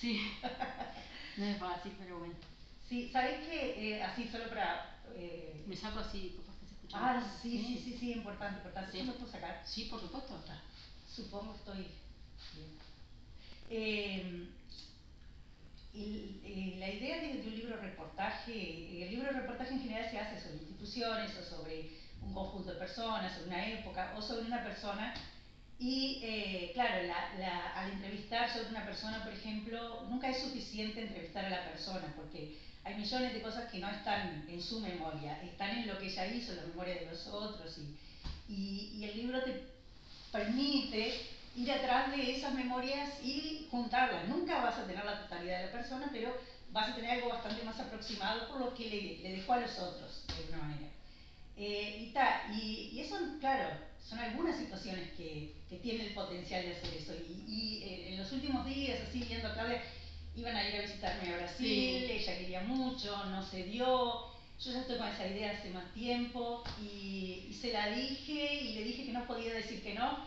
Sí, no es fácil, pero bueno. Sí, ¿sabes qué? Eh, así solo para... Eh... Me saco así, porque se escucha. Ah, sí, sí, sí, sí, importante, importante. ¿Sí me puedo sacar? Sí, por supuesto. Supongo que estoy bien. Eh, y, la idea de, un libro reportaje, el libro de reportaje en general se hace sobre instituciones o sobre un conjunto de personas, sobre una época o sobre una persona. Y eh, claro, al entrevistar sobre una persona, por ejemplo, nunca es suficiente entrevistar a la persona porque hay millones de cosas que no están en su memoria, están en lo que ella hizo, en la memoria de los otros. Y, y, y el libro te permite ir atrás de esas memorias y juntarlas. Nunca vas a tener la totalidad de la persona, pero vas a tener algo bastante más aproximado por lo que le, dejó a los otros, de alguna manera. Eh, y, y, eso, claro, son algunas situaciones que, que tienen el potencial de hacer eso. Y, eh, en los últimos días, así viendo a Claudia, iban a ir a visitarme a Brasil, ella quería mucho, no se dio. Yo ya estoy con esa idea hace más tiempo y, y se la dije y le dije que no podía decir que no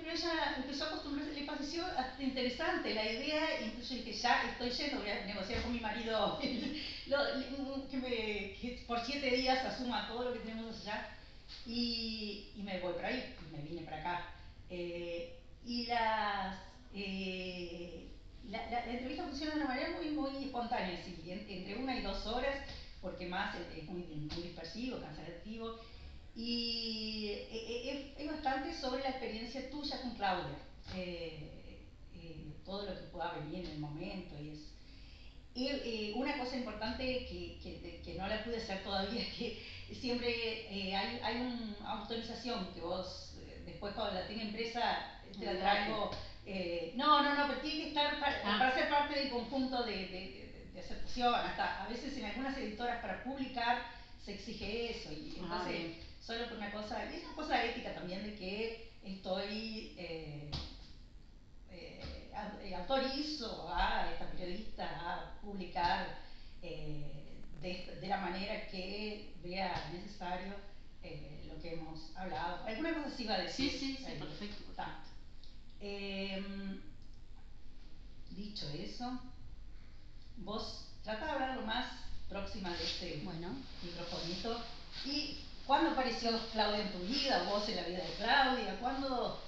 pero ella empezó a acostumbrarse, le pareció interesante la idea, incluso dije, ya estoy yendo, voy a negociar con mi marido que, me, por siete días asuma todo lo que tenemos allá y, y me voy para ahí, y me vine para acá. Eh, y las, eh, la, la, entrevista funciona de una manera muy, muy espontánea, entre una y dos horas, porque más es, muy, muy dispersivo, cansativo y eh, eh, es, bastante sobre la experiencia tuya con Claudia, eh, todo lo que pueda venir en el momento y es... Y una cosa importante que, que, que, no la pude hacer todavía es que siempre hay, hay una autorización que vos después cuando la tenga empresa te la traigo. no, no, no, pero tiene que estar para, ah. para ser parte del conjunto de, de, de, aceptación. Hasta a veces en algunas editoras para publicar se exige eso. Y ah, entonces, solo por una cosa, y es una cosa ética también de que estoy, eh, eh, eh, autorizo a esta periodista a publicar de, de, la manera que vea necesario lo que hemos hablado. ¿Alguna cosa sí va a decir? Sí, sí, sí, perfecto. Em, dicho eso, vos trata de hablar lo más próxima de este bueno. microfonito y ¿Cuándo apareció Claudia en tu vida, vos en la vida de Claudia? ¿Cuándo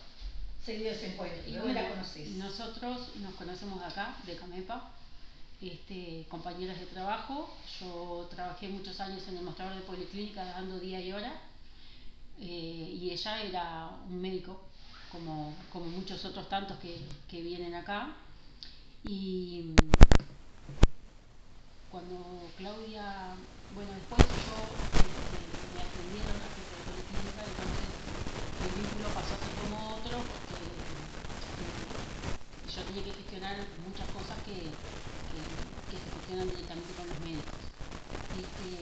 se dio ese encuentro? ¿Y dónde la conocés? Nosotros nos conocemos de acá, de Camepa, este, compañeras de trabajo. Yo trabajé muchos años en el mostrador de Policlínica dando día y hora. Eh, y ella era un médico, como, como muchos otros tantos que, que vienen acá. Y cuando Claudia, bueno, después yo este, me atendieron a que de clínica, entonces el vínculo pasó a ser como otro porque yo tenía que gestionar muchas cosas que, gestionan directamente con los médicos. Este,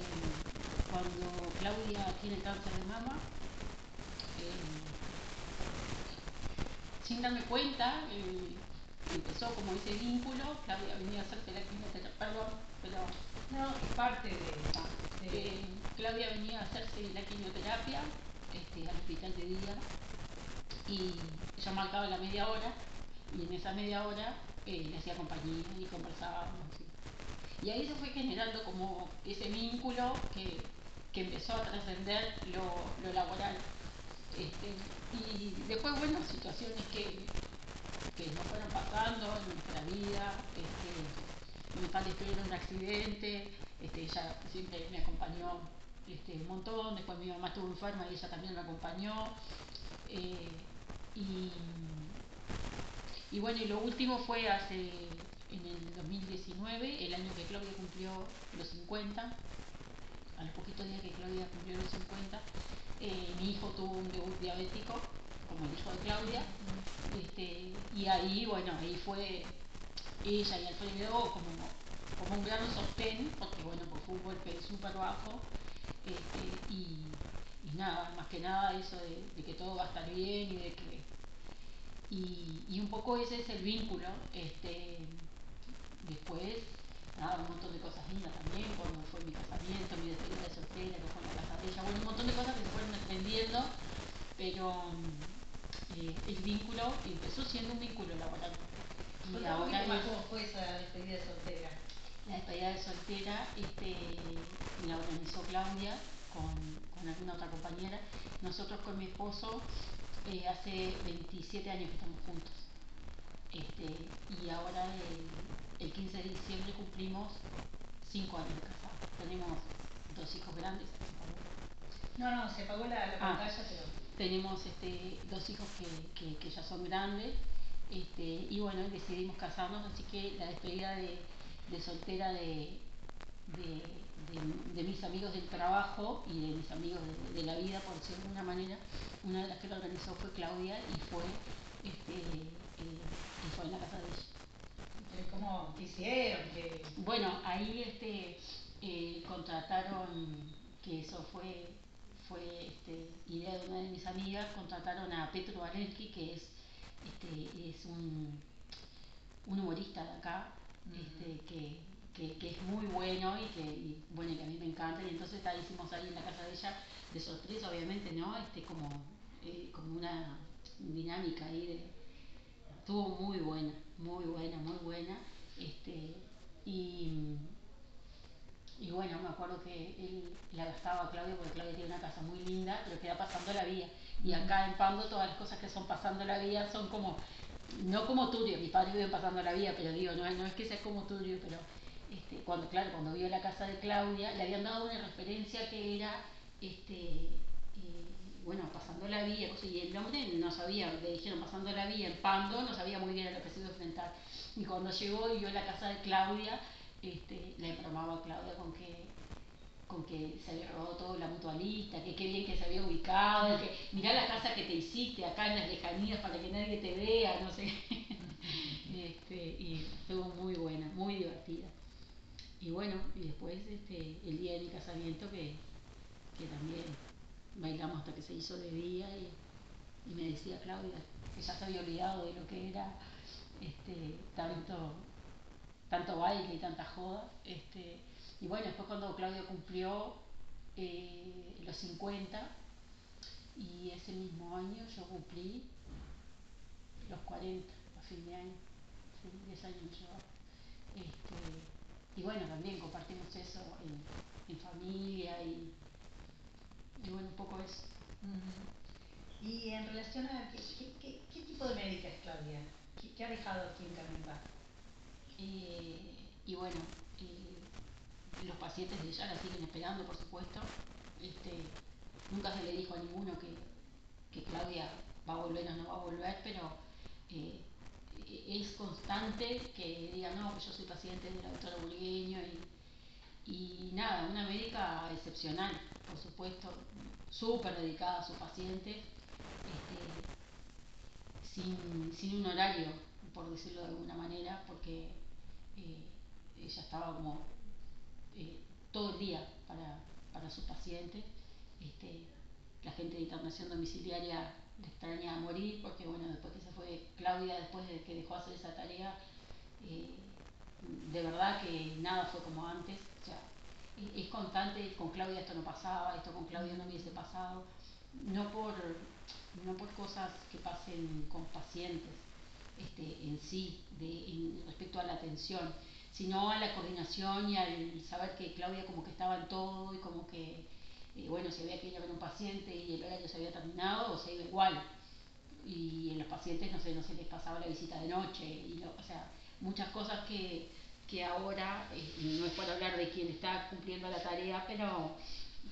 cuando Claudia tiene cáncer de mama, eh, sin darme cuenta, eh, empezó como ese vínculo, Claudia venía a hacerse la quimioterapia, perdón, pero no, es parte de, de... Eh, Claudia venía a hacerse la quimioterapia este, al hospital de día y ella marcaba la media hora y en esa media hora eh, le hacía compañía y conversábamos. Y ahí se fue generando como ese vínculo que, que empezó a trascender lo, lo, laboral. Este, y después, bueno, situaciones que, que nos fueron pasando en nuestra vida. Este, mi padre tuvieron un accidente, este, ella siempre me acompañó este, un montón, después mi mamá estuvo enferma y ella también me acompañó. Eh, y, y, bueno, y lo último fue hace, en el 2019, el año que Claudia cumplió los 50, a los poquitos días que Claudia cumplió los 50, eh, mi hijo tuvo un debut diabético, como el hijo de Claudia, este, y ahí, bueno, ahí fue ella y Alfredo como, como un gran sostén, porque bueno, pues fue un golpe súper bajo, este, y, nada, más que nada eso de, de, que todo va a estar bien y de que y, y un poco ese es el vínculo este después nada, un montón de cosas lindas también cuando fue mi casamiento, mi despedida de soltera, que fue en la casa de ella, bueno, un montón de cosas que se fueron aprendiendo pero eh, el vínculo empezó siendo un vínculo laboral. Y ahora más cómo fue esa despedida de soltera. La despedida de soltera este, la organizó Claudia con, con alguna otra compañera. Nosotros con mi esposo eh, hace 27 años que estamos juntos. Este, y ahora el, el 15 de diciembre cumplimos 5 años de casados. Tenemos dos hijos grandes. No, no, se apagó la, la ah, pantalla, pero... Tenemos este, dos hijos que, que, que ya son grandes este, y bueno, decidimos casarnos, así que la despedida de, de soltera de, de, de, mis amigos del trabajo y de mis amigos de, la vida, por decirlo de alguna manera, una de las que lo organizó fue Claudia y fue, este, eh, y fue en la casa ¿Cómo hicieron? Bueno, ahí este, eh, contrataron, que eso fue, fue este, idea de una de mis amigas, contrataron a Petro Valensky, que es, este, es un, un humorista de acá, este, que, que, que, es muy bueno y que, y, bueno, que a mí me encanta. Y entonces la hicimos ahí en la casa de ella, de sorpresa, obviamente, ¿no? Este, como, eh, como una dinámica ahí de. Estuvo muy buena, muy buena, muy buena. Este, y, y bueno, me acuerdo que él la gastaba Claudia, porque Claudia tiene una casa muy linda, pero queda pasando la vía. Y acá en Pando todas las cosas que son pasando la vía son como no como Turio, mis padres viven pasando la vida, pero digo, no, no es que sea como Turio, pero este, cuando, claro, cuando vio la casa de Claudia, le habían dado una referencia que era, este, bueno, pasando la vía, y el nombre no sabía, le dijeron pasando la vía en Pando, no sabía muy bien a lo que se iba a enfrentar. Y cuando llegó y vio la casa de Claudia, este, le bromaba a Claudia con que con que se había robado todo la mutualista, que qué bien que se había ubicado, que mirá la casa que te hiciste acá en las lejanías para que nadie te vea, no sé. este, y estuvo muy buena, muy divertida. Y bueno, y después este, el día de mi casamiento que, que también bailamos hasta que se hizo de día y, me decía Claudia que ya se había olvidado de lo que era este, tanto, tanto baile y tanta joda. Este, y bueno, después cuando Claudio cumplió eh, los 50 y ese mismo año yo cumplí los 40 a fin de año, 10 años llevaba. Este, y bueno, también compartimos eso en, en familia y, y, bueno, un poco eso. Y en relación a, ¿qué, qué, qué, tipo de médica es Claudia? ¿Qué, ha dejado aquí en Carmen eh, y bueno, eh, los pacientes de ella la siguen esperando, por supuesto. Este, nunca se le dijo a ninguno que, que Claudia va a volver o no va a volver, pero eh, es constante que diga, no, yo soy paciente de la doctora y, y nada, una médica excepcional, por supuesto, súper dedicada a sus pacientes, este, sin, sin, un horario, por decirlo de alguna manera, porque eh, ella estaba como eh, todo el día para, para sus pacientes. Este, la gente de internación domiciliaria le extraña a morir porque, bueno, después que se fue Claudia, después de que dejó hacer esa tarea, eh, de verdad que nada fue como antes. Es constante, con Claudia esto no pasaba, esto con Claudia no hubiese pasado, no por, no por cosas que pasen con pacientes este, en sí, de, en, respecto a la atención, sino a la coordinación y al saber que Claudia como que estaba en todo y como que, eh, bueno, si había que ir a ver un paciente y el horario se había terminado, o se iba igual. Y en los pacientes, no sé, no se les pasaba la visita de noche, y o sea, muchas cosas que, que ahora, eh, no es por hablar de quien está cumpliendo la tarea, pero,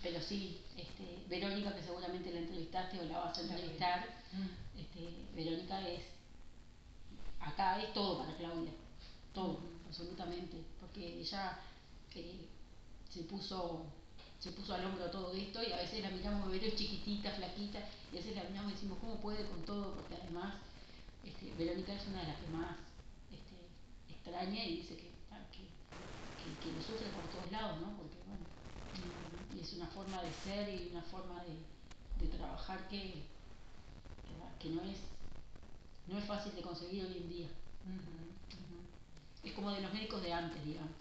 pero sí, este, Verónica, que seguramente la entrevistaste o la vas a entrevistar, mm. este, Verónica es, acá es todo para Claudia, todo absolutamente, porque ella eh, se puso se puso al hombro todo esto y a veces la miramos ver chiquitita, flaquita, y a veces la miramos y decimos, ¿cómo puede con todo? Porque además este, Verónica es una de las que más este, extraña y dice que, que, que, que, lo sufre por todos lados, ¿no? Porque bueno, y es una forma de ser y una forma de, de trabajar que, que, no es no es fácil de conseguir hoy en día. Uh -huh. Uh -huh es como de los médicos de antes, digamos.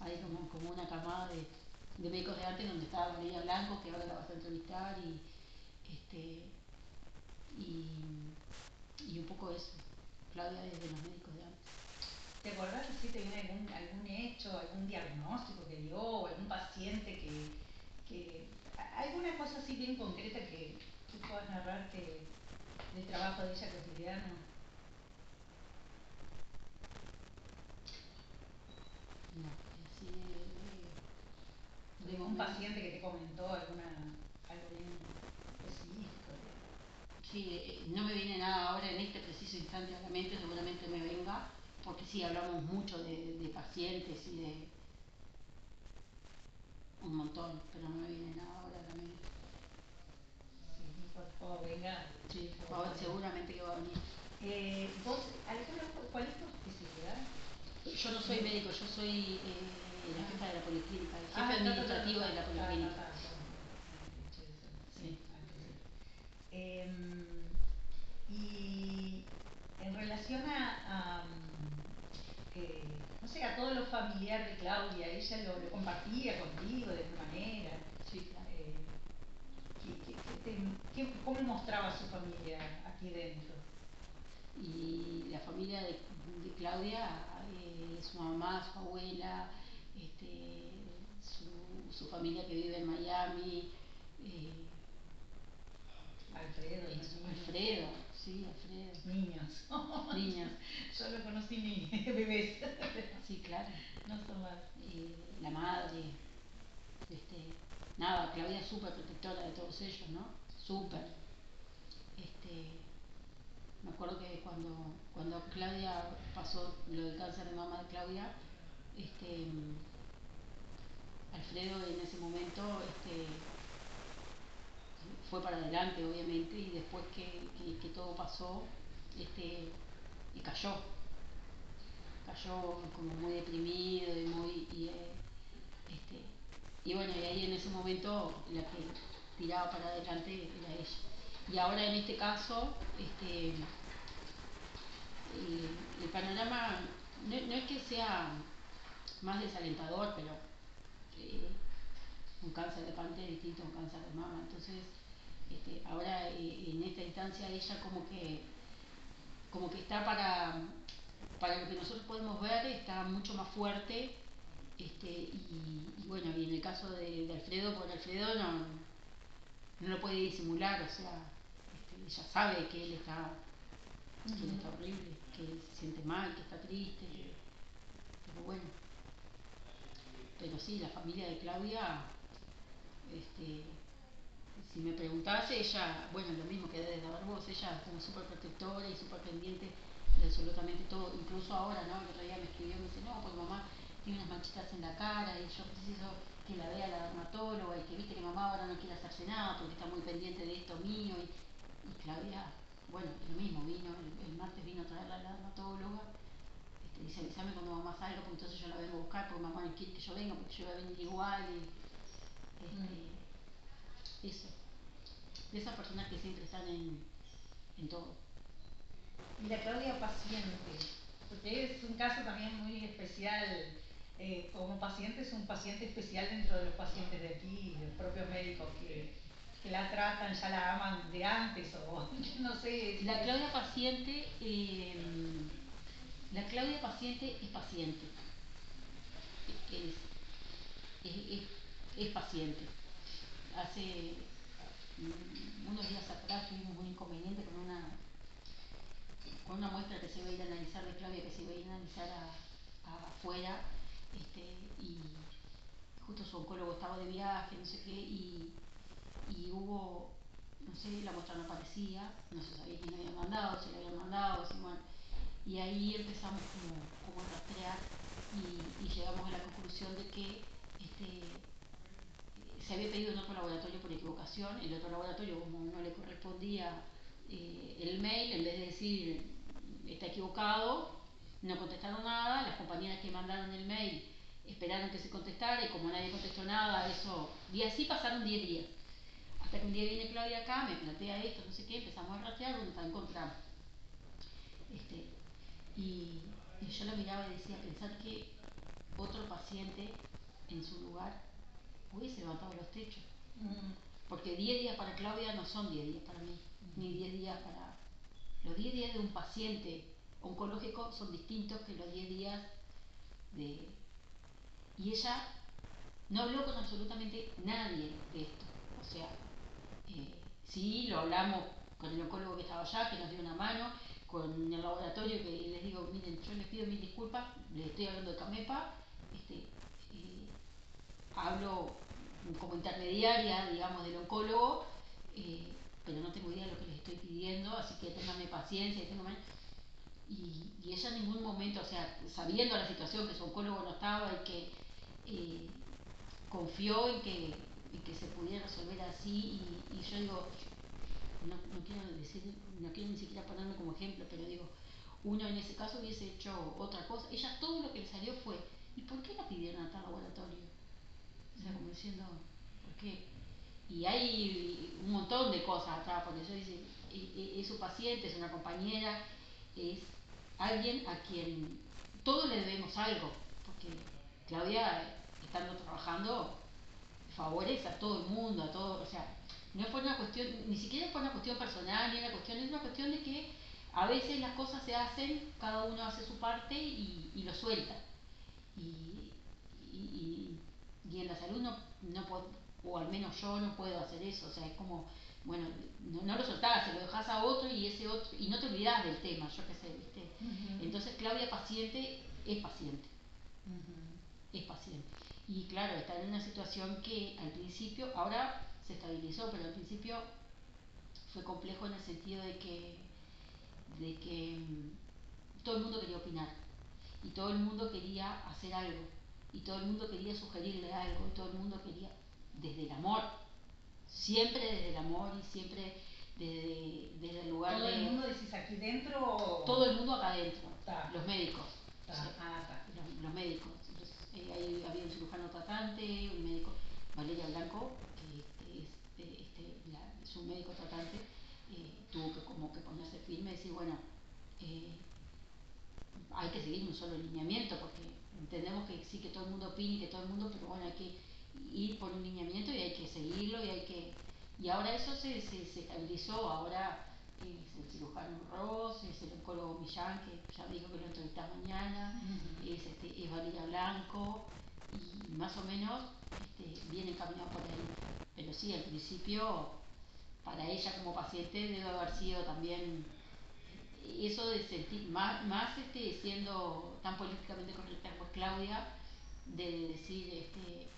Hay como, como una camada de, de médicos de antes donde estaba María Blanco, que ahora la vas a entrevistar, y, este, y, y un poco eso. Claudia es de los médicos de antes. ¿Te acordás si tenía algún, algún hecho, algún diagnóstico que dio, o algún paciente que, que alguna cosa así bien concreta que tú puedas narrar que, del trabajo de ella cotidiano? No, así de, de, un paciente que te comentó alguna, algo bien específico. Sí, eh, no me viene nada ahora en este preciso instante a la mente, seguramente me venga, porque sí, hablamos mucho de, de pacientes y de un montón, pero no me viene nada ahora mente. Sí, cuando venga. Sí, ahora, seguramente que va a venir. Eh, ¿Vos, Alejandra, cuál es tu especialidad? Yo no soy médico, yo soy eh, la jefa de la policlínica, el jefe Ah, administrativo de la policlínica. Sí. Eh, y en relación a, a eh, no sé, a todo lo familiar de Claudia, ella lo, lo compartía contigo de alguna manera. Sí, claro. Eh, ¿qué, qué, qué te- qué- ¿Cómo mostraba su familia aquí dentro? Y la familia de, de Claudia, eh, su mamá, su abuela, este, su, su familia que vive en Miami, eh. Alfredo, sí, Alfredo, Niños. niños, Yo lo conocí ni bebés. sí, claro. No son más. eh, la madre, este, nada, Claudia es súper protectora de todos ellos, ¿no? Súper. Este, me acuerdo que cuando, cuando Claudia pasó lo del cáncer de mama de Claudia, este, Alfredo en ese momento este, fue para adelante, obviamente, y después que, todo pasó, este, y cayó, cayó como muy deprimido y muy, y, eh, este, y bueno, y ahí en ese momento la que tiraba para adelante era ella. Y ahora en este caso, este, el, panorama no, es que sea más desalentador, pero eh, un cáncer de páncreas es distinto a un cáncer de mama. Entonces, este, ahora eh, en esta instancia ella como que, como que está para, para lo que nosotros podemos ver, está mucho más fuerte. Este, y, y bueno, y en el caso de, de Alfredo, por Alfredo no, no lo puede disimular, o sea, este, ella sabe que él está, que él está horrible, que se siente mal, que está triste, pero bueno. Pero sí, la familia de Claudia, este, si me preguntase, ella, bueno, lo mismo que debes de ver vos, ella es como súper protectora y súper pendiente de absolutamente todo, incluso ahora, ¿no? El otro día me escribió y me dice, no, pues mamá tiene unas manchitas en la cara y yo preciso que la vea la dermatóloga y que viste que mamá ahora no quiere hacerse nada porque está muy pendiente de esto mío y, y Claudia, bueno, lo mismo, vino, el, el martes vino a traerla a la dermatóloga, este, dice avísame cuando mamá salga porque entonces yo la vengo a buscar porque mamá no quiere que yo venga porque yo voy a venir igual y este, eso, de esas personas que siempre están en, en todo. Y la Claudia paciente, porque es un caso también muy especial. eh, como paciente es un paciente especial dentro de los pacientes de aquí, los propios médicos que, que la tratan, ya la aman de antes o no sé. La Claudia paciente, eh, la Claudia paciente es paciente, es, es, es, es paciente. Hace unos días atrás tuvimos un inconveniente con una con una muestra que se iba a ir a analizar de Claudia, que se iba a ir a analizar afuera, este, y justo su oncólogo estaba de viaje, no sé qué, y, y hubo, no sé, la muestra no aparecía, no se sabía quién la había mandado, si la habían mandado, si, bueno, y ahí empezamos como, como a rastrear y, y llegamos a la conclusión de que este, se había pedido en otro laboratorio por equivocación, el otro laboratorio como no le correspondía eh, el mail, en vez de decir está equivocado, no contestaron nada, las compañeras que mandaron el mail esperaron que se contestara y como nadie contestó nada, eso, y así pasaron 10 días. Hasta que un día viene Claudia acá, me plantea esto, no sé qué, empezamos a rastrear, está encontramos. Este, y, y yo la miraba y decía, pensar que otro paciente en su lugar hubiese levantado los techos. Mm, Porque 10 días para Claudia no son 10 días para mí. ni 10 días para... Los 10 días de un paciente oncológico son distintos que los 10 días de... Y ella no habló con absolutamente nadie de esto. O sea, eh, sí, lo hablamos con el oncólogo que estaba allá, que nos dio una mano, con el laboratorio que les digo, miren, yo les pido mil disculpas, les estoy hablando de Camepa, este, eh, hablo como intermediaria, digamos, del oncólogo, eh, pero no tengo idea de lo que les estoy pidiendo, así que ténganme paciencia. Y, ella en ningún momento, o sea, sabiendo la situación, que su oncólogo no estaba y que eh, confió en que, se pudiera resolver así, y, y yo digo, no, no, quiero decir, no quiero ni siquiera ponerme como ejemplo, pero digo, uno en ese caso hubiese hecho otra cosa. Ella todo lo que le salió fue, ¿y por qué la pidieron a tal laboratorio? O sea, como diciendo, ¿por qué? Y hay un montón de cosas atrás, porque ella dice, es su paciente, es una compañera, es alguien a quien todos le debemos algo, porque Claudia, estando trabajando, favorece a todo el mundo, a todo, o sea, no fue una cuestión, ni siquiera fue una cuestión personal, ni una cuestión, es una cuestión de que a veces las cosas se hacen, cada uno hace su parte y, y lo suelta. Y, en la salud no, no puedo, o al menos yo no puedo hacer eso, o sea, es como, bueno, no, no lo soltás, se lo dejas a otro y ese otro, y no te olvidas del tema, yo qué sé, ¿viste? Uh -huh. Entonces Claudia paciente es paciente, uh -huh. es paciente. Y claro, está en una situación que al principio, ahora se estabilizó, pero al principio fue complejo en el sentido de que, de que mm, todo el mundo quería opinar y todo el mundo quería hacer algo y todo el mundo quería sugerirle algo y todo el mundo quería desde el amor siempre desde el amor y siempre desde, desde el lugar ¿Todo de... el mundo decís aquí dentro o...? Todo el mundo acá adentro, los médicos. Ta. o sea, Ah, los, los, médicos. Entonces, eh, ahí había un cirujano tratante, un médico, Valeria Blanco, que es este, la, su médico tratante, eh, tuvo que como que ponerse firme y decir, bueno, eh, hay que seguir un solo lineamiento, porque entendemos que sí que todo el mundo opine y que todo el mundo, pero bueno, hay que ir por un lineamiento y hay que seguirlo y hay que... Y ahora eso se, se, se estabilizó, ahora es el cirujano Ross, es el oncólogo Millán, que ya dijo que lo entrevistás mañana, uh -huh. es, este, es Valeria Blanco, y más o menos este, viene encaminado por ahí. Pero sí, al principio, para ella como paciente debe haber sido también eso de sentir, más, más este, siendo tan políticamente correcta Claudia, de decir, este,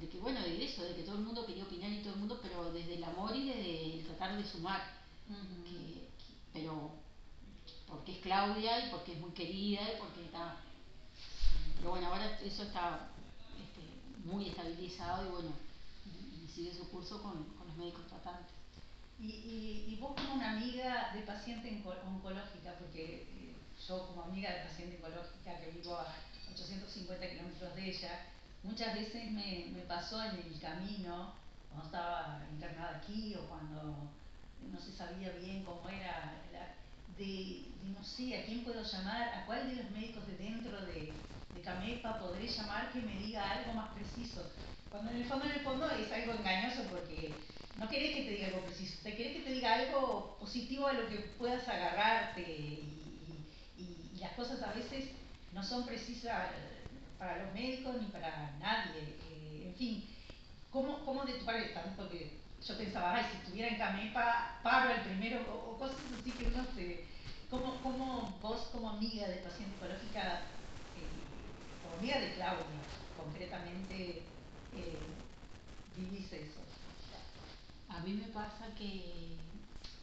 de que bueno, de eso, de que todo el mundo quería opinar y todo el mundo, pero desde el amor y desde el tratar de sumar. Uh -huh. que, que, pero porque es Claudia y porque es muy querida y porque está... Pero bueno, ahora eso está este, muy estabilizado y bueno, y, sigue su curso con, con los médicos tratantes. Y, y, y, vos como una amiga de paciente oncológica, porque yo como amiga de paciente oncológica que vivo a 850 kilómetros de ella, muchas veces me, pasó en el camino, cuando estaba internada aquí o cuando no se sabía bien cómo era, de, no sé a quién puedo llamar, a cuál de los médicos de dentro de, de Camepa podré llamar que me diga algo más preciso. Cuando en el fondo, en el fondo es algo engañoso porque no querés que te diga algo preciso, te querés que te diga algo positivo a lo que puedas agarrarte las cosas a veces no son precisas para los médicos ni para nadie. Eh, en fin, ¿cómo, cómo de tu parte están? Porque yo pensaba, ay, si estuviera en Camepa, paro el primero, o, o cosas así que uno se... ¿Cómo, ¿Cómo, vos como amiga de paciente oncológica, eh, como amiga de Claudia, concretamente, eh, vivís eso? A mí me pasa que,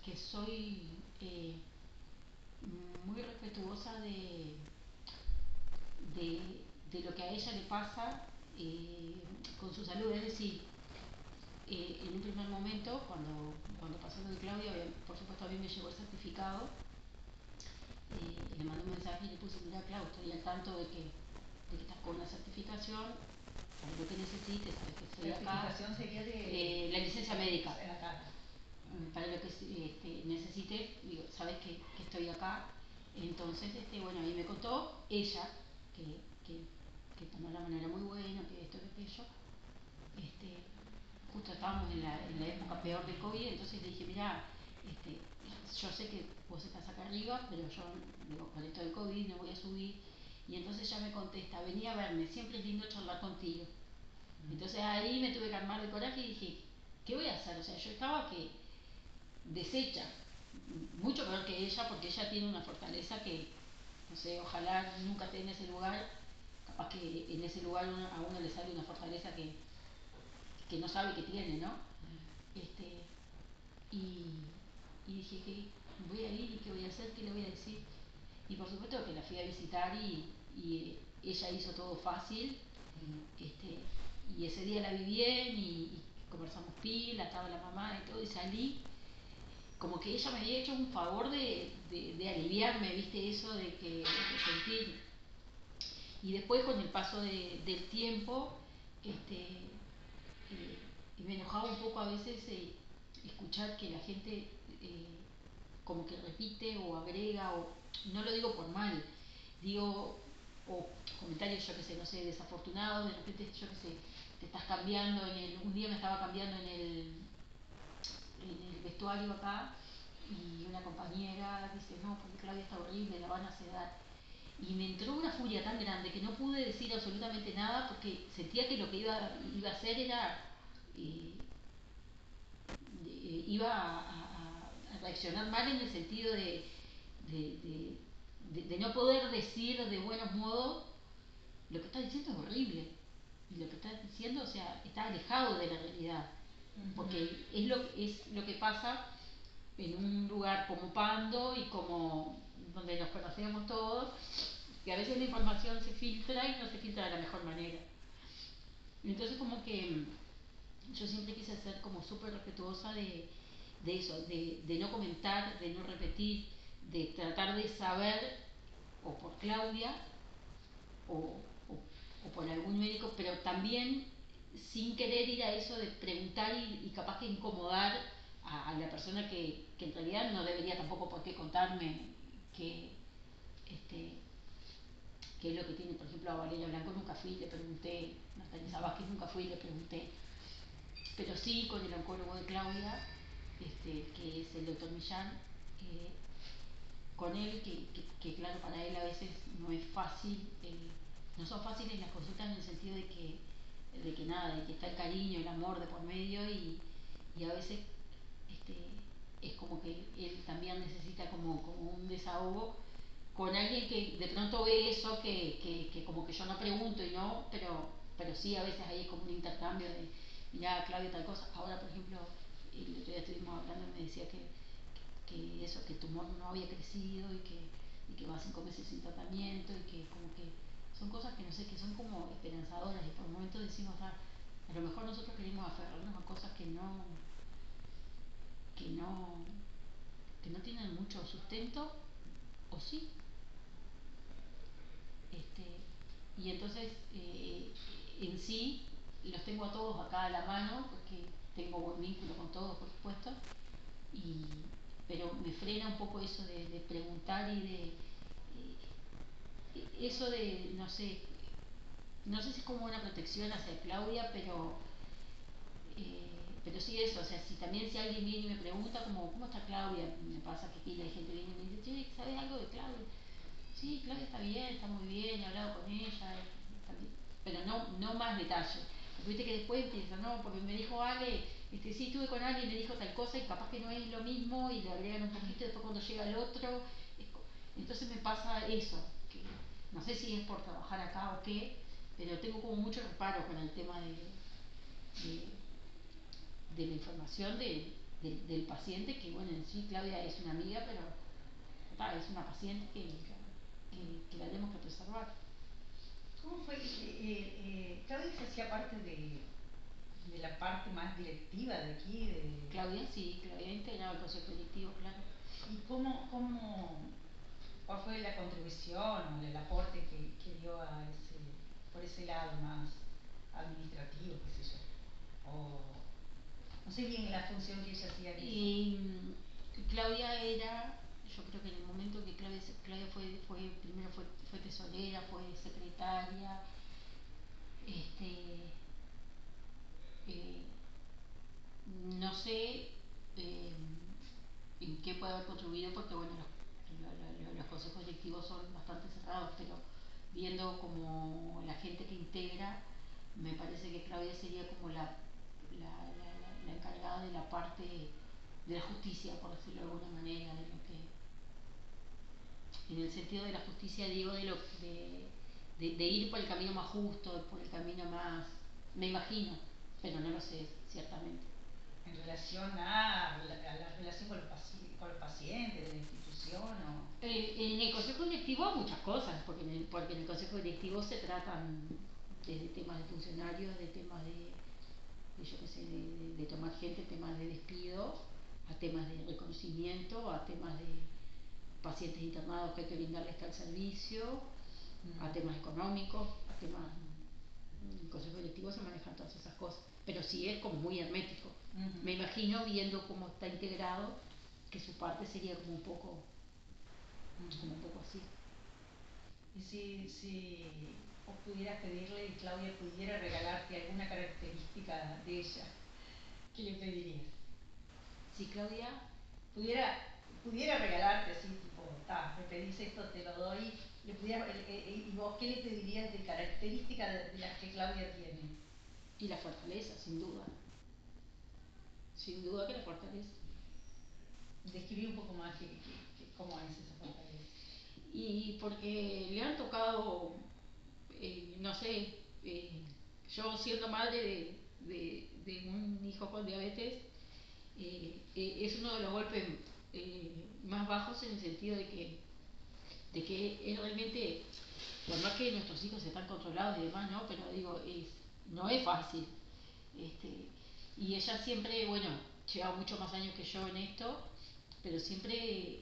que soy eh, muy respetuosa de, de, de, lo que a ella le pasa eh, con su salud. Es decir, eh, en un primer momento, cuando, cuando pasó lo de Claudia, por supuesto a mí me llegó el certificado, eh, le mandé un mensaje y le puse, mira Claudia, estoy al tanto de que, de que estás con una certificación, para lo que necesites, sabes que estoy acá. La certificación sería de... La licencia médica. Acá. Para lo que este, necesites, digo, sabes que, que, estoy acá. Entonces, este, bueno, ahí me contó ella, que, que, que tomó la manera muy buena, que esto, que aquello. Este, justo estábamos en la, en la época peor de COVID, entonces le dije, mira, este, yo sé que vos estás acá arriba, pero yo digo, con esto del COVID no voy a subir. Y entonces ella me contesta, venía a verme, siempre es lindo charlar contigo. Mm. Entonces ahí me tuve que armar de coraje y dije, ¿qué voy a hacer? O sea, yo estaba que deshecha, mucho peor que ella, porque ella tiene una fortaleza que, no sé, ojalá nunca esté en ese lugar, capaz que en ese lugar a uno le sale una fortaleza que, que no sabe que tiene, ¿no? Este, y, y dije que voy a ir y qué voy a hacer, qué le voy a decir. Y por supuesto que la fui a visitar y, y ella hizo todo fácil. Este, y ese día la vi bien y, y conversamos pila, estaba la mamá y todo, y salí como que ella me había hecho un favor de, de, aliviarme, viste, eso de que de sentir. Y después con el paso de, del tiempo, este, eh, me enojaba un poco a veces eh, escuchar que la gente eh, como que repite o agrega, o no lo digo por mal, digo, o comentarios, yo que sé, no sé, desafortunados, de repente, yo que sé, te estás cambiando, en el, un día me estaba cambiando en el, el vestuario acá, y una compañera dice, no, porque Claudia está horrible, la van a sedar. Y me entró una furia tan grande que no pude decir absolutamente nada porque sentía que lo que iba, iba a hacer era eh, iba a, reaccionar mal en el sentido de, de, no poder decir de buenos modos lo que está diciendo es horrible. Y lo que está diciendo, o sea, está alejado de la realidad. Porque es lo, es lo que pasa en un lugar como Pando y como donde nos conocemos todos, que a veces la información se filtra y no se filtra de la mejor manera. Entonces como que yo siempre quise ser como súper respetuosa de, de eso, de, de, no comentar, de no repetir, de tratar de saber, o por Claudia, o, o por algún médico, pero también sin querer ir a eso de preguntar y, y capaz que incomodar a, la persona que, que, en realidad no debería tampoco por qué contarme que, este, qué es lo que tiene, por ejemplo, a Valeria Blanco nunca fui, le pregunté, Natalia Vázquez nunca fui, le pregunté, pero sí con el oncólogo de Claudia, este, que es el doctor Millán, eh, con él, que, que, que, claro, para él a veces no es fácil, eh, no son fáciles las consultas en el sentido de que, de que nada, de que está el cariño, el amor de por medio y, y a veces este, es como que él también necesita como, como un desahogo con alguien que de pronto ve eso que, que, que como que yo no pregunto y no, pero, pero sí a veces hay como un intercambio de mira Claudia tal cosa. Ahora, por ejemplo, el otro día estuvimos hablando y me decía que, que eso, que el tumor no había crecido y que, y que va cinco meses sin tratamiento y que como que son cosas que no sé, que son como esperanzadoras y por momentos decimos, ah, a lo mejor nosotros queremos aferrarnos a cosas que no, que no, que no tienen mucho sustento, o sí. Este, y entonces, eh, en sí, los tengo a todos acá a la mano, porque tengo buen vínculo con todos, por supuesto, y, pero me frena un poco eso de, preguntar y de eso de, no sé, no sé si es como una protección hacia Claudia, pero eh, pero sí eso, o sea, si también si alguien viene y me pregunta como, ¿cómo está Claudia? Me pasa que aquí la gente viene y me dice, che, ¿sabes algo de Claudia? Sí, Claudia está bien, está muy bien, he hablado con ella, pero no, no más detalle. Porque viste que después empieza, no, porque me dijo Ale, este, sí, estuve con Ale y me dijo tal cosa y capaz que no es lo mismo y le agregan un poquito después cuando llega el otro, entonces me pasa eso, no sé si es por trabajar acá o qué, pero tengo como mucho reparo con el tema de, de, de la información de, de, del paciente, que bueno, en sí Claudia es una amiga, pero es una paciente que, que, que la tenemos que preservar. ¿Cómo fue? Eh, eh, Claudia se hacía parte de, de la parte más directiva de aquí. De... Claudia, sí, Claudia integraba el consejo directivo, claro. ¿Y cómo, cómo, cuál fue la contribución o el aporte que, que dio a ese, por ese lado más administrativo, qué sé yo? O, no sé bien la función que ella hacía. Y Claudia era yo creo que en el momento que Claudia, fue, fue, primero fue, fue tesorera, fue secretaria, este, eh, no sé eh, en qué puede haber contribuido porque bueno, los, los, consejos directivos son bastante cerrados, pero viendo como la gente que integra, me parece que Claudia sería como la, encargada de la parte de la justicia, por decirlo de alguna manera, de lo que en el sentido de la justicia digo de lo de, ir por el camino más justo, por el camino más me imagino, pero no lo sé ciertamente en relación a, la relación con los, con los, pacientes de la institución? O... Eh, en el consejo directivo hay muchas cosas, porque en, el, porque en el consejo directivo se tratan desde temas de funcionarios, de temas de, de yo qué sé, de, de, tomar gente, temas de despido, a temas de reconocimiento, a temas de pacientes internados que hay que brindarles tal servicio, mm. a temas económicos, a temas... En el consejo directivo se manejan todas esas cosas, pero sí es como muy hermético. Me imagino viendo cómo está integrado que su parte sería como un poco, un poco así. Y si, si vos pudieras pedirle y Claudia pudiera regalarte alguna característica de ella, ¿qué le pedirías? Si Claudia pudiera, pudiera regalarte así, tipo, ta, me pedís esto, te lo doy, le pudiera, eh, eh, ¿y vos qué le pedirías de característica de, de las que Claudia tiene? Y la fortaleza, sin duda sin duda que la fortaleza. Describí un poco más que, que, que, cómo es fortaleza. Y porque le han tocado, eh, no sé, eh, yo siendo madre de, de, un hijo con diabetes, eh, es uno de los golpes más bajos en el sentido de que, de que es realmente, por más que nuestros hijos están controlados y demás, ¿no? Pero digo, es, no es fácil. Este, y ella siempre, bueno, lleva mucho más años que yo en esto, pero siempre,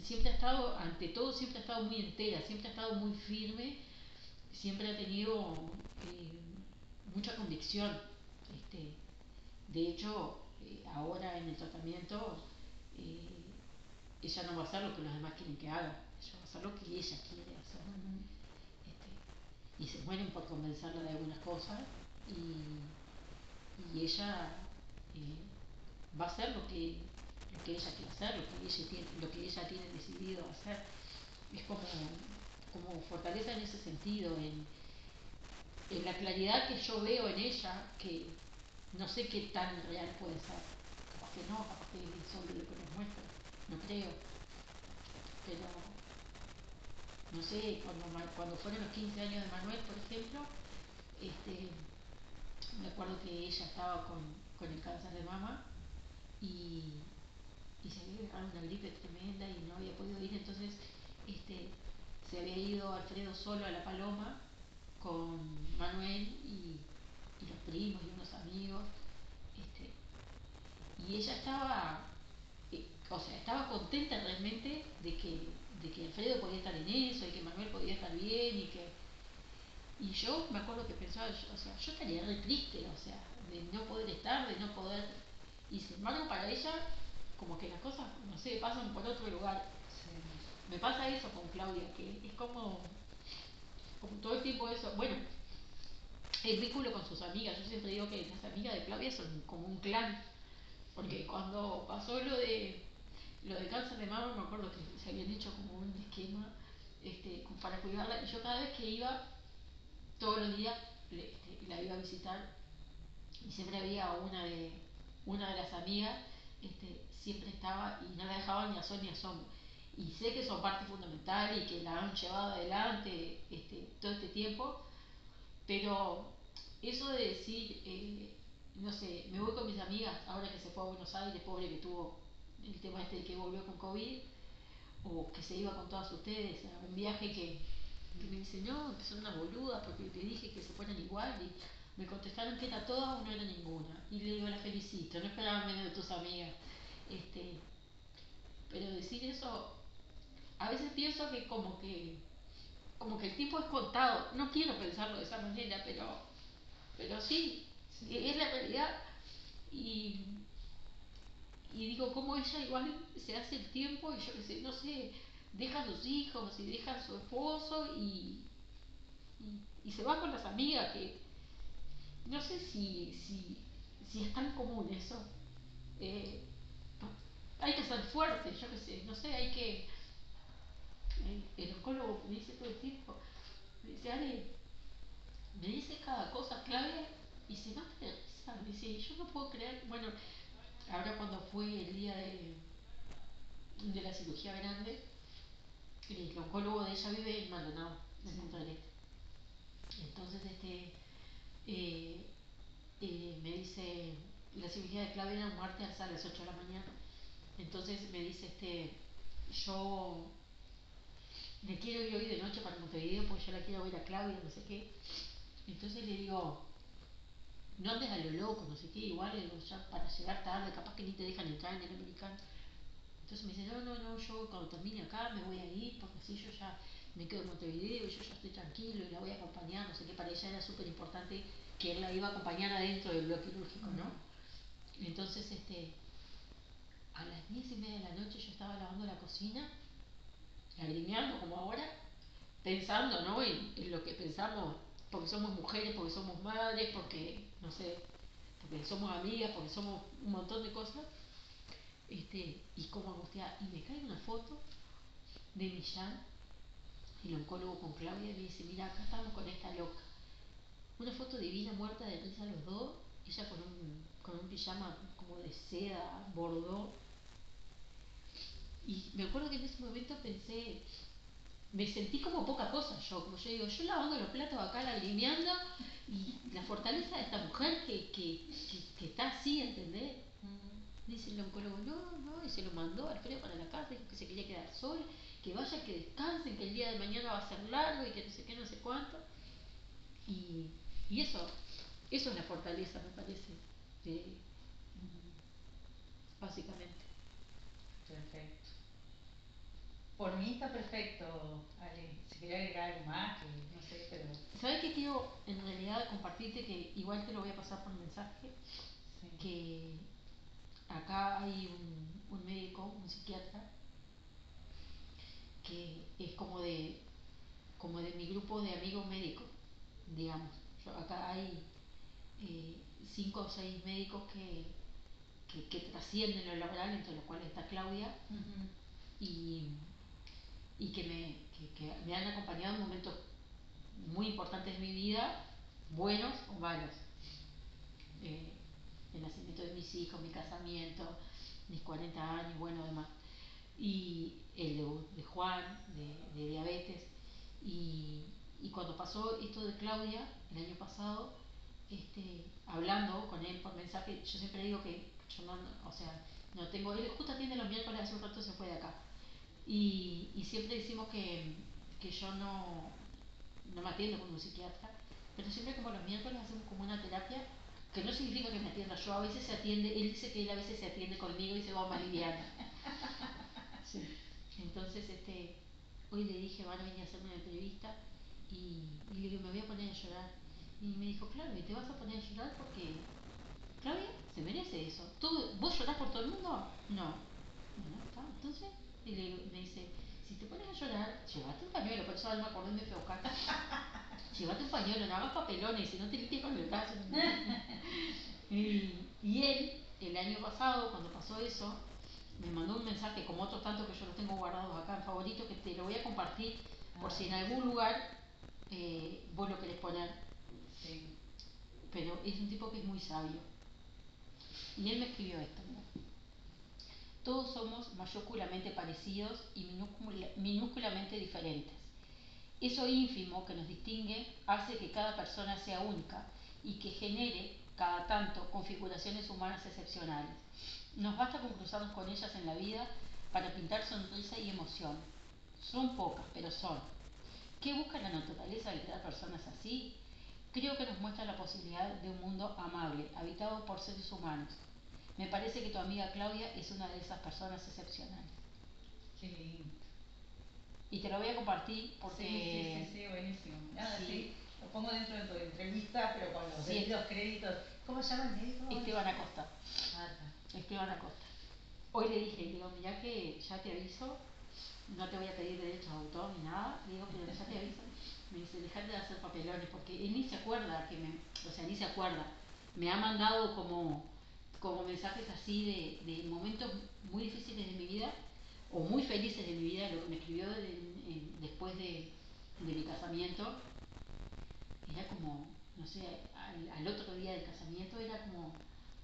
siempre ha estado, ante todo, siempre ha estado muy entera, siempre ha estado muy firme, siempre ha tenido eh, mucha convicción. Este, de hecho, eh, ahora en el tratamiento, eh, ella no va a hacer lo que los demás quieren que haga, ella va a hacer lo que ella quiere hacer. Este, y se mueren por convencerla de algunas cosas y y ella va a hacer lo que, que ella quiere hacer, lo que ella tiene, lo que ella tiene decidido hacer. Es como, como fortaleza en ese sentido, en, en la claridad que yo veo en ella, que no sé qué tan real puede ser. Capaz que no, capaz que es sobre lo que nos muestra, no creo. Pero, no sé, cuando, cuando fueron los 15 años de Manuel, por ejemplo, este, me acuerdo que ella estaba con, con el cáncer de mama y, y se había agarrado una gripe tremenda y no había podido ir, entonces este, se había ido Alfredo solo a La Paloma con Manuel y, y los primos y unos amigos, este, y ella estaba, eh, o sea, estaba contenta realmente de que, de que Alfredo podía estar en eso y que Manuel podía estar bien y que y yo me acuerdo que pensaba, o sea, yo estaría re triste, o sea, de no poder estar, de no poder... Y sin embargo, para ella, como que las cosas, no sé, pasan por otro lugar. Me pasa eso con Claudia, que es como, como todo el tiempo eso. Bueno, el vínculo con sus amigas. Yo siempre digo que las amigas de Claudia son como un clan. Porque cuando pasó lo de lo de cáncer de mama, me acuerdo que se habían hecho como un esquema este, para cuidarla. Y yo cada vez que iba todos los días le, este, la iba a visitar y siempre había una de, una de las amigas, este, siempre estaba y no la dejaba ni a sol ni a sombra. Y sé que son parte fundamental y que la han llevado adelante este, todo este tiempo, pero eso de decir, eh, no sé, me voy con mis amigas ahora que se fue a Buenos Aires, pobre que tuvo el tema este de que volvió con COVID, o que se iba con todas ustedes a un viaje que que me dice, no, son una boluda porque te dije que se fueran igual y me contestaron que era todas o no era ninguna. Y le digo, la felicito, no esperaba menos de tus amigas. Este, pero decir eso, a veces pienso que como que como que el tiempo es contado. No quiero pensarlo de esa manera, pero, pero sí, es la realidad. Y, y digo, como ella igual se hace el tiempo y yo qué sé, no sé, deja a sus hijos y deja a su esposo y, y, y, se va con las amigas que no sé si, si, si es tan común eso, eh, hay que ser fuerte, yo qué sé, no sé, hay que... El, el oncólogo me dice todo el tiempo, me dice, Ale, me dice cada cosa clave y se mata de risa, me dice, yo no puedo creer, bueno, ahora cuando fue el día de, de la cirugía grande, el oncólogo de ella vive en Maldonado, en Punta del Este. Entonces, este, eh, eh, me dice, la cirugía de clave era un martes hasta las 8 de la mañana. Entonces me dice, este, yo me quiero ir hoy de noche para Montevideo porque yo la quiero ver a Claudia, no sé qué. Entonces le digo, no andes a lo loco, no sé qué, igual digo, ya para llegar tarde, capaz que ni te dejan entrar en el americano. Entonces me dice, no, no, no, yo cuando termine acá me voy a ir porque así yo ya me quedo en Montevideo y yo ya estoy tranquilo y la voy a acompañar, no sé qué, para ella era súper importante que él la iba a acompañar adentro del bloque quirúrgico, ¿no? Entonces, este, a las diez y media de la noche yo estaba lavando la cocina, lagrimeando como ahora, pensando, ¿no? En, lo que pensamos, porque somos mujeres, porque somos madres, porque, no sé, porque somos amigas, porque somos un montón de cosas, este, y como angustiada, y me cae una foto de Millán, el oncólogo con Claudia, y me dice, mira, acá estamos con esta loca. Una foto divina, muerta de risa los dos, ella con un, con un pijama como de seda, bordó. Y me acuerdo que en ese momento pensé, me sentí como poca cosa yo, como yo digo, yo lavando los platos acá, lagrimeando, y la fortaleza de esta mujer que, que, que, que está así, ¿entendés? Dice el oncólogo, no, no, y se lo mandó Alfredo para la casa, dijo que se quería quedar sola, que vaya, que descansen, que el día de mañana va a ser largo y que no sé qué, no sé cuánto. Y, y eso, eso es la fortaleza, me parece, de, básicamente. Perfecto. Por mí está perfecto, Ale. Si quería agregar algo más, que no sé, pero... ¿Sabes qué quiero en realidad compartirte? Que igual te lo voy a pasar por mensaje. Sí. Que acá hay un, un médico, un psiquiatra, que es como de, como de mi grupo de amigos médicos, digamos. Yo, acá hay eh, cinco o seis médicos que, que, que, trascienden lo laboral, entre los cuales está Claudia, uh -huh. y, y que, me, que, que me han acompañado en momentos muy importantes de mi vida, buenos o malos. Eh, el nacimiento de mis hijos, mi casamiento, mis 40 años, bueno, demás. Y el de Juan, de, de diabetes. Y, y, cuando pasó esto de Claudia, el año pasado, este, hablando con él por mensaje, yo siempre digo que yo no, o sea, no tengo, él justo atiende los miércoles, hace un rato se fue de acá. Y, y siempre decimos que, que yo no, no me atiendo un psiquiatra, pero siempre como los miércoles hacemos como una terapia, que no significa que me atienda yo, a veces se atiende, él dice que él a veces se atiende conmigo y se va más liviana. Sí. Entonces, este, hoy le dije, van a venir a hacerme una entrevista y, y, le digo, me voy a poner a llorar. Y me dijo, claro, ¿y te vas a poner a llorar porque Claudia se merece eso? ¿Tú, ¿Vos llorás por todo el mundo? No. Bueno, está, entonces, y le, me dice, si te pones a llorar, llévate un pañuelo, por eso ahora me acordé de feo llévate un pañuelo, no hagas papelones, si no te limpias con el brazo. y, y él, el año pasado, cuando pasó eso, me mandó un mensaje, como otros tantos que yo los tengo guardados acá en favorito, que te lo voy a compartir por si en algún lugar eh, vos lo querés poner. Sí. Pero es un tipo que es muy sabio. Y él me escribió esto. Todos somos mayúsculamente parecidos y minúsculamente diferentes. Eso ínfimo que nos distingue hace que cada persona sea única y que genere, cada tanto, configuraciones humanas excepcionales. Nos basta con cruzarnos con ellas en la vida para pintar sonrisa y emoción. Son pocas, pero son. ¿Qué busca la naturaleza al crear personas así? Creo que nos muestra la posibilidad de un mundo amable, habitado por seres humanos. Me parece que tu amiga Claudia es una de esas personas excepcionales. Qué lindo. Y te lo voy a compartir porque... Sí, sí, sí, sí buenísimo. Nada, sí. sí. Lo pongo dentro de tu entrevista, pero con los sí. créditos. ¿Cómo se llama el médico? Esteban Acosta. Ah, Esteban Acosta. Hoy le dije, digo, mira que ya te aviso, no te voy a pedir derechos de autor ni nada, digo, pero ya te aviso. Me dice, dejate de hacer papelones, porque él ni se acuerda que me, o sea, ni se acuerda. Me ha mandado como como mensajes así de, de, momentos muy difíciles de mi vida o muy felices de mi vida, lo que me escribió después de, de, mi casamiento, era como, no sé, al, al, otro día del casamiento era como,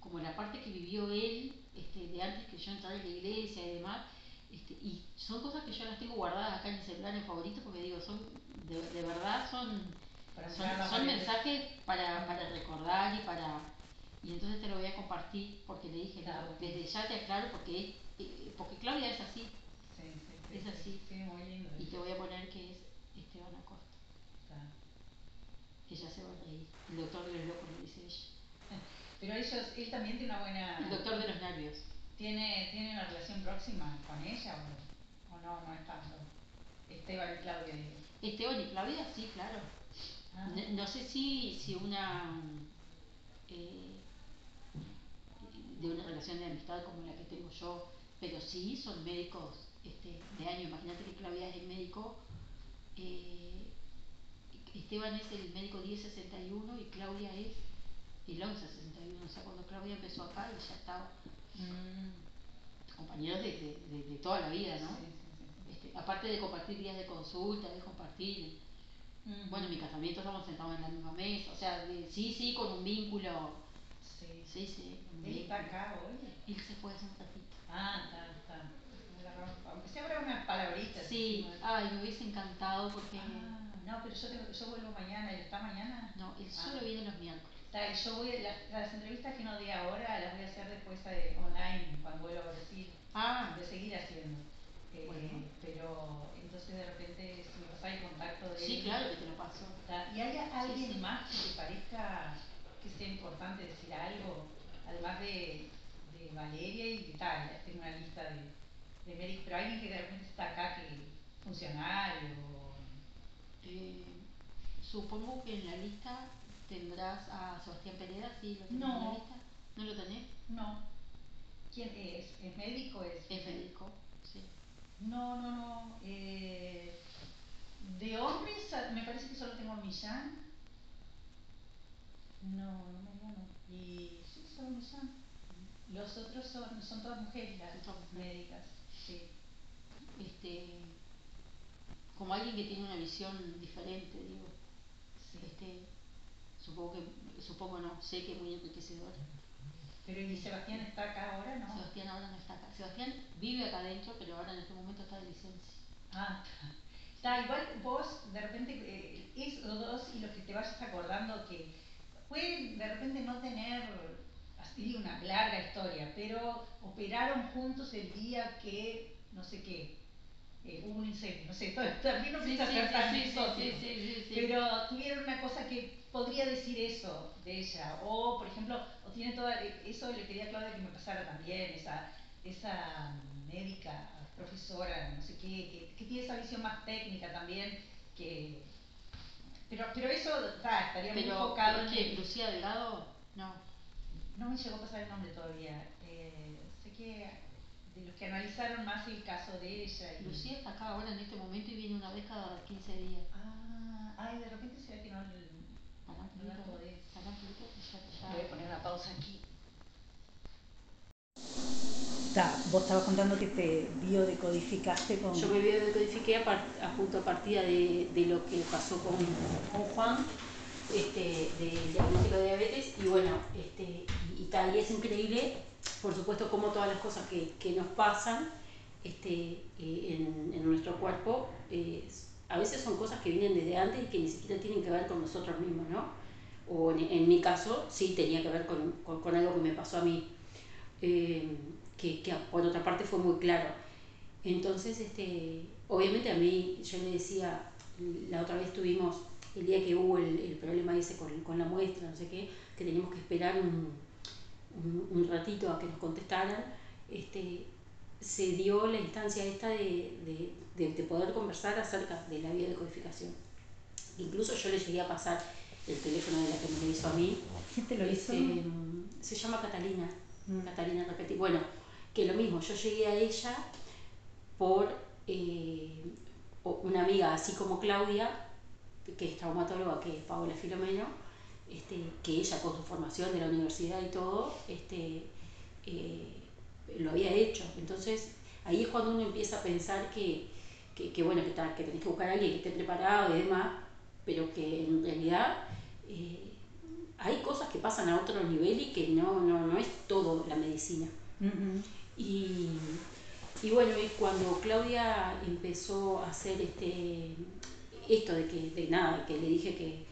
como la parte que vivió él este, de antes que yo entrara en la iglesia y demás. Este, y son cosas que yo las tengo guardadas acá en mi celular en favorito porque digo, son de, de verdad son, son, son mensajes para, para recordar y para y entonces te lo voy a compartir porque le dije, claro. desde ya te aclaro porque, eh, porque Claudia es así. Sí, sí, es así. Sí, muy lindo. Y te voy a poner que es Esteban Acosta. Claro. Ella se va a reír. El doctor de los locos, le dice ella. Pero ellos, él también tiene una buena... El doctor de los nervios. ¿Tiene, ¿tiene una relación próxima con ella o, o no? No es tanto. Esteban y Claudia. Esteban y Claudia, sí, claro. Ah. No, no, sé si, si una... Eh, de una relación de amistad como la que tengo yo, pero sí son médicos este, de año. Imagínate que Claudia es el médico, eh, Esteban es el médico 1061 y Claudia es el 1161. O sea, cuando Claudia empezó acá, él ya estaba. Mm. compañeros de, de, de, toda la vida, ¿no? Sí, sí, este, aparte de compartir días de consulta, de compartir. Mm. Bueno, en mi casamiento estamos sentados en la misma mesa, o sea, sí, sí, con un vínculo Sí, sí. sí ¿Él está acá hoy? Él se fue hace un ratito. Ah, está, está. Aunque sea habrá unas palabritas. Sí, ay, me hubiese encantado porque... Ah, no, pero yo, tengo, yo vuelvo mañana, ¿él está mañana? No, él solo ah. viene los miércoles. Está, yo voy, las, las, entrevistas que no di ahora las voy a hacer después de, online, cuando vuelva a Brasil. Ah. Voy a seguir haciendo. Eh, bueno. Pero entonces de repente si me pasa el contacto de Sí, él, claro que te lo paso. ¿Y hay alguien sí, sí. más que te parezca que sea importante decir algo, además de, de Valeria y de tal, tengo una lista de, de médicos, pero alguien que de repente está acá, que funcionario. Eh, supongo que en la lista tendrás a Sebastián Pereda, ¿sí? ¿Lo tenés no. en la lista? ¿No lo tenés? No. ¿Quién es? ¿Es médico? Es, es médico, sí. No, no, no. Eh, de hombres, me parece que solo tengo a Millán no, no me llamo. Y sí, Millán. Los otros son, son todas mujeres, las son médicas. Sí. Este, como alguien que tiene una visión diferente, digo. Sí. Este, supongo que, supongo no, sé que es muy enriquecedor. Pero ¿y Sebastián está acá ahora, no? Sebastián ahora no está acá. Sebastián vive acá adentro, pero ahora en este momento está de licencia. Ah, está. Igual vos, de repente, eh, esos dos y los que te vayas acordando que pueden de repente no tener así una larga historia, pero operaron juntos el día que, no sé qué, eh, hubo un incendio, no sé, también no piensa ser tan pero tuvieron una cosa que podría decir eso de ella, o por ejemplo, o tiene toda, eso le quería a Claudia que me pasara también, esa, esa médica, profesora, no sé qué, que, que tiene esa visión más técnica también, que pero, pero eso estaría pero, muy enfocado en. ¿Lucía Delgado? No. No me llegó a pasar el nombre todavía. Eh, sé que de los que analizaron más el caso de ella. Y... Lucía está acá ahora en este momento y viene una vez cada 15 días. Ah, ay, de repente se ve que no. Podés. Ya, ya. Voy a poner una pausa aquí. Vos estabas contando que te biodecodificaste con... Yo me biodecodifiqué a, a punto a partir de, de, lo que pasó con, con Juan, este, del diagnóstico de diabetes, y bueno, este, y, tal, y es increíble, por supuesto, como todas las cosas que, que nos pasan este, eh, en, en, nuestro cuerpo, eh, a veces son cosas que vienen desde antes y que ni siquiera tienen que ver con nosotros mismos, ¿no? O en, en mi caso, sí tenía que ver con, con, con algo que me pasó a mí. Eh, que, que, por otra parte fue muy claro. Entonces, este, obviamente a mí, yo le decía, la otra vez tuvimos, el día que hubo el, el problema ese con, con, la muestra, no sé qué, que teníamos que esperar un, un, un ratito a que nos contestaran, este, se dio la instancia esta de, de, de, de poder conversar acerca de la biodecodificación. Incluso yo le llegué a pasar el teléfono de la que me lo hizo a mí. ¿Quién te lo hizo? Este, se llama Catalina. Mm. Catalina Repetti. Bueno, que lo mismo, yo llegué a ella por eh, una amiga así como Claudia, que es traumatóloga, que es Paola Filomeno, este, que ella con su formación de la universidad y todo, este, eh, lo había hecho. Entonces ahí es cuando uno empieza a pensar que, que, bueno, que, tenés que buscar a alguien que esté preparado y demás, pero que en realidad eh, hay cosas que pasan a otro nivel y que no, no, no es todo la medicina. Y, y, bueno, y cuando Claudia empezó a hacer este, esto de que, de nada, que le dije que,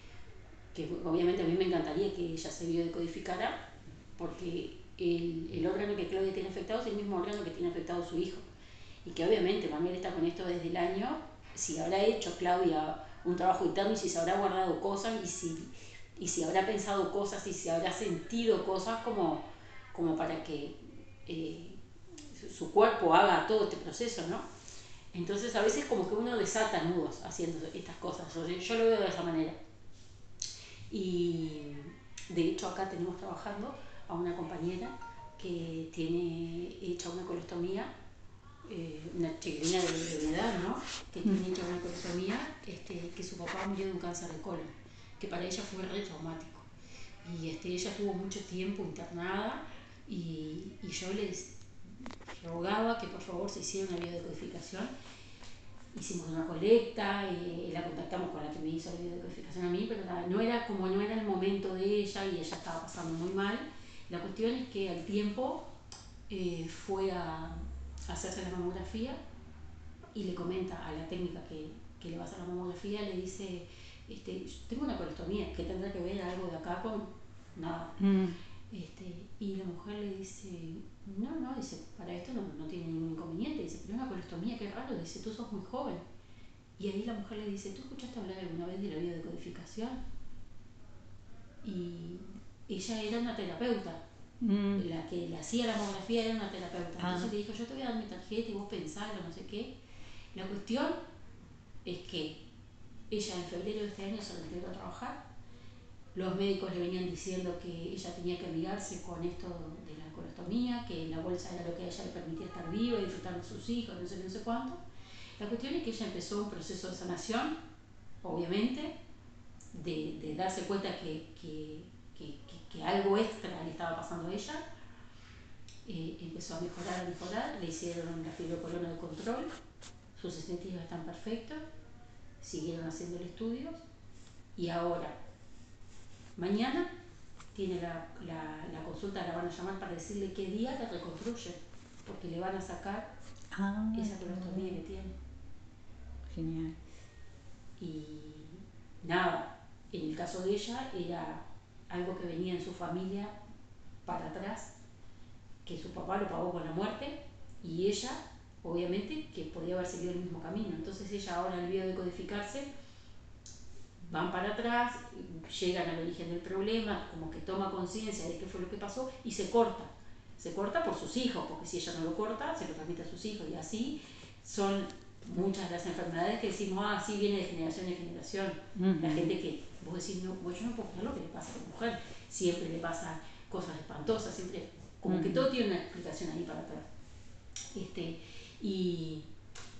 que obviamente a mí me encantaría que ella se biodecodificara, porque el, el, órgano que Claudia tiene afectado es el mismo órgano que tiene afectado su hijo. Y que obviamente Manuel está con esto desde el año, si habrá hecho Claudia un trabajo interno y si se habrá guardado cosas y si, y si habrá pensado cosas y si habrá sentido cosas como, como para que eh, su cuerpo haga todo este proceso, ¿no? Entonces a veces como que uno desata nudos haciendo estas cosas, yo lo veo de esa manera. Y de hecho acá tenemos trabajando a una compañera que tiene hecha una colostomía, eh, una chiquilina de, edad, ¿no? Que tiene hecha una colostomía, este, que su papá murió de un cáncer de colon, que para ella fue re traumático. Y este, ella estuvo mucho tiempo internada y, y yo les rogaba que por favor se hiciera una biodecodificación hicimos una colecta, y la contactamos con la que me hizo la biodecodificación a mí, pero no era como no era el momento de ella y ella estaba pasando muy mal. La cuestión es que al tiempo eh, fue a, hacerse la mamografía y le comenta a la técnica que, que, le va a hacer la mamografía, le dice, este, tengo una colostomía, que tendrá que ver algo de acá con nada. Mm. Este, y la mujer le dice, no, no, dice, esto no, no tiene ningún inconveniente, dice, pero una colostomía, qué raro, dice, tú sos muy joven. Y ahí la mujer le dice, ¿tú escuchaste hablar alguna vez de la biodecodificación? Y ella era una terapeuta. Mm. La que le hacía la mamografía era una terapeuta. Ah. Entonces le dijo, yo te voy a dar mi tarjeta y vos pensalo, no sé qué. La cuestión es que ella en febrero de este año se retiró a trabajar. Los médicos le venían diciendo que ella tenía que amigarse con esto de la colostomía, que la bolsa era lo que a ella le permitía estar viva y disfrutar de sus hijos, no sé no sé cuánto. La cuestión es que ella empezó un proceso de sanación, obviamente, de, de darse cuenta que, que que, algo extra le estaba pasando a ella. Eh, empezó a mejorar, a mejorar, le hicieron la fibrocolona de control, sus estentillos están perfectos, siguieron haciendo el estudio y ahora, mañana, tiene la, la, consulta, la van a llamar para decirle qué día la reconstruye, porque le van a sacar ah, esa colostomía que tiene. Genial. Y nada, en el caso de ella era algo que venía en su familia para atrás, que su papá lo pagó con la muerte y ella, obviamente, que podía haber seguido el mismo camino. Entonces ella ahora al de codificarse, van para atrás, llegan al origen del problema, como que toma conciencia de qué fue lo que pasó y se corta. Se corta por sus hijos, porque si ella no lo corta, se lo transmite a sus hijos y así son muchas de las enfermedades que decimos, ah, sí viene de generación en generación. La gente que vos decís, no, pues yo no puedo creer lo que le pasa a la mujer, siempre le pasan cosas espantosas, siempre, como que todo tiene una explicación ahí para atrás. Este, y,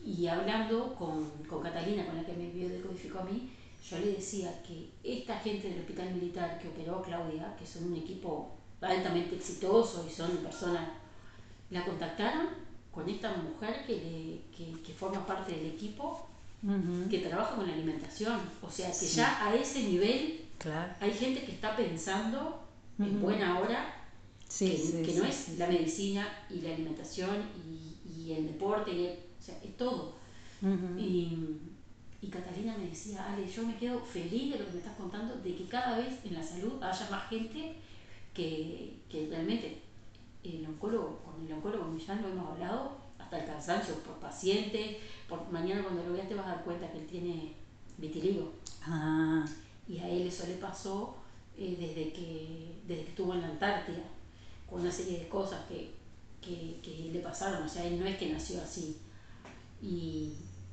y hablando con, con, Catalina, con la que me biodecodificó a mí, yo le decía que esta gente del hospital militar que operó Claudia, que son un equipo altamente exitoso y son personas, la contactaron con esta mujer que, que, que forma parte del equipo que trabaja con la alimentación. O sea, que ya a ese nivel hay gente que está pensando en buena hora que, no es la medicina y la alimentación y, el deporte, y o sea, es todo. y, y, Catalina me decía, Ale, yo me quedo feliz de lo que me estás contando, de que cada vez en la salud haya más gente que, que realmente el oncólogo, con el oncólogo ya lo hemos hablado, hasta el cansancio por paciente, por mañana cuando lo veas te vas a dar cuenta que él tiene vitiligo. Ah. Y a él eso le pasó eh, desde, que, desde que estuvo en la Antártida, con una serie de cosas que, que, que le pasaron, o sea, él no es que nació así. Y,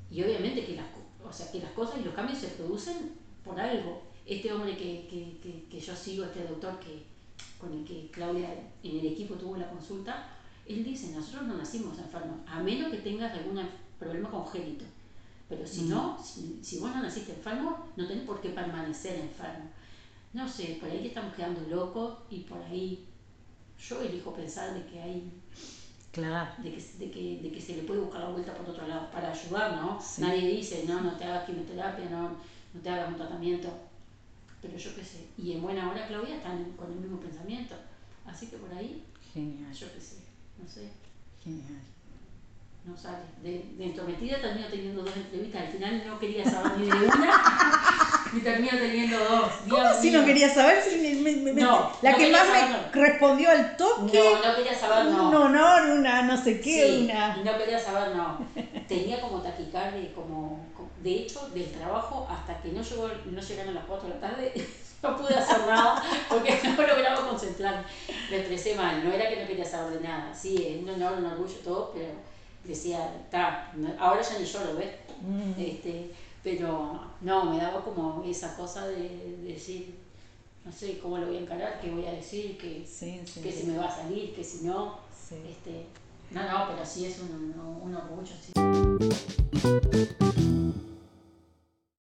y obviamente que las, o sea, que las cosas y los cambios se producen por algo. Este hombre que, que, que yo sigo, este doctor que, con el que Claudia en el equipo tuvo la consulta, él dice, nosotros no nacimos enfermos, a menos que tengas algún problema congénito. Pero si no, si, vos no naciste enfermo, no tenés por qué permanecer enfermo. No sé, por ahí estamos quedando locos y por ahí yo elijo pensar de que hay Claro. de que, de, que, de que se le puede buscar la vuelta por otro lado para ayudar, ¿no? Nadie dice, no, no te hagas quimioterapia, no, no te hagas un tratamiento, pero yo qué sé. Y en buena hora Claudia está con el mismo pensamiento, así que por ahí, Genial. yo qué sé, no sé, Genial. no sale. De, de entrometida termino teniendo dos entrevistas, al final no quería saber ni de una, y termino teniendo dos. ¿Cómo Dios si mío. no quería saber? Si me- me- me- No, la no que más saber, me respondió al toque, No, no quería saber, no. un honor, una no sé qué, Sí, una... no quería saber, no. Tenía como taquicardia, como, de hecho, del trabajo hasta que no llegó, no llegaron las 4 de la tarde, no pude hacer nada porque no lograba concentrarme. Me expresé mal, no era que no quería saber de nada. Sí, es un honor, un orgullo, todo, pero decía, está, ahora ya ni lloro, ¿ves? Mm. Este, pero no, me daba como esa cosa de, de decir, no sé cómo lo voy a encarar, qué voy a decir, que, Sí, sí, que sí. si me va a salir, que si no. Este, no, no, pero sí es un, un orgullo, sí.